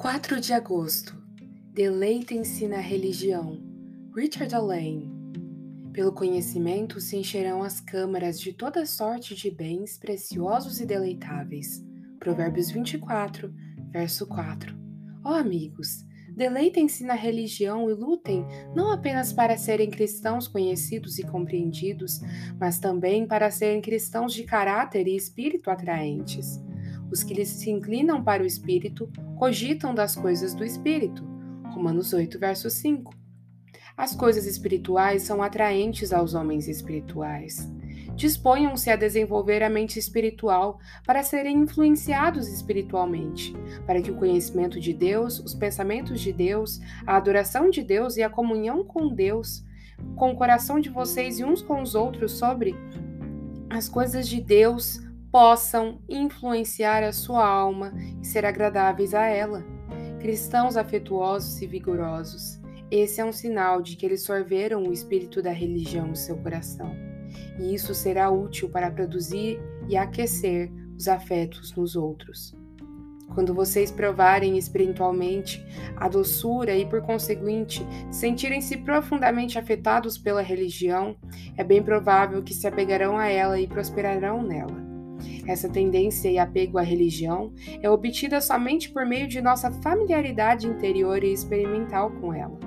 4 de agosto. Deleitem-se na religião. Richard Allen. Pelo conhecimento se encherão as câmaras de toda sorte de bens preciosos e deleitáveis. Provérbios 24, verso 4. Ó oh, amigos, deleitem-se na religião e lutem não apenas para serem cristãos conhecidos e compreendidos, mas também para serem cristãos de caráter e espírito atraentes. Os que se inclinam para o espírito cogitam das coisas do espírito. Romanos 8, verso 5. As coisas espirituais são atraentes aos homens espirituais. Disponham-se a desenvolver a mente espiritual para serem influenciados espiritualmente, para que o conhecimento de Deus, os pensamentos de Deus, a adoração de Deus e a comunhão com Deus, com o coração de vocês e uns com os outros sobre as coisas de Deus, possam influenciar a sua alma e ser agradáveis a ela. Cristãos afetuosos e vigorosos, esse é um sinal de que eles sorveram o espírito da religião no seu coração, e isso será útil para produzir e aquecer os afetos nos outros. Quando vocês provarem espiritualmente a doçura e, por conseguinte, sentirem-se profundamente afetados pela religião, é bem provável que se apegarão a ela e prosperarão nela. Essa tendência e apego à religião é obtida somente por meio de nossa familiaridade interior e experimental com ela.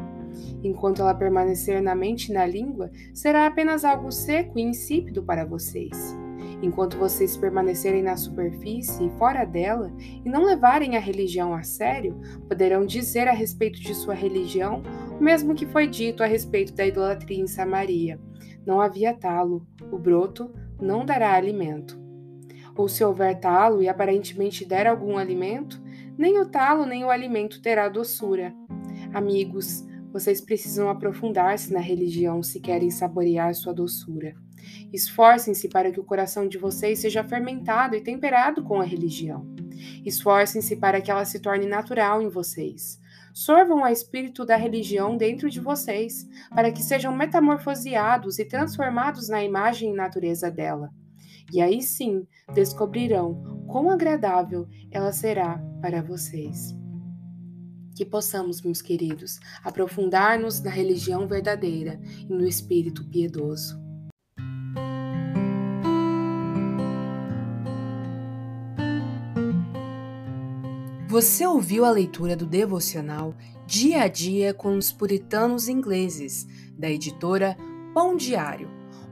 Enquanto ela permanecer na mente e na língua, será apenas algo seco e insípido para vocês. Enquanto vocês permanecerem na superfície e fora dela e não levarem a religião a sério, poderão dizer a respeito de sua religião o mesmo que foi dito a respeito da idolatria em Samaria: não havia talo, o broto não dará alimento ou se houver talo e aparentemente der algum alimento, nem o talo nem o alimento terá doçura. Amigos, vocês precisam aprofundar-se na religião se querem saborear sua doçura. Esforcem-se para que o coração de vocês seja fermentado e temperado com a religião. Esforcem-se para que ela se torne natural em vocês. Sorvam o espírito da religião dentro de vocês, para que sejam metamorfoseados e transformados na imagem e natureza dela e aí sim descobrirão quão agradável ela será para vocês. Que possamos, meus queridos, aprofundar-nos na religião verdadeira e no espírito piedoso. Você ouviu a leitura do devocional Dia a Dia com os Puritanos Ingleses, da editora Pão Diário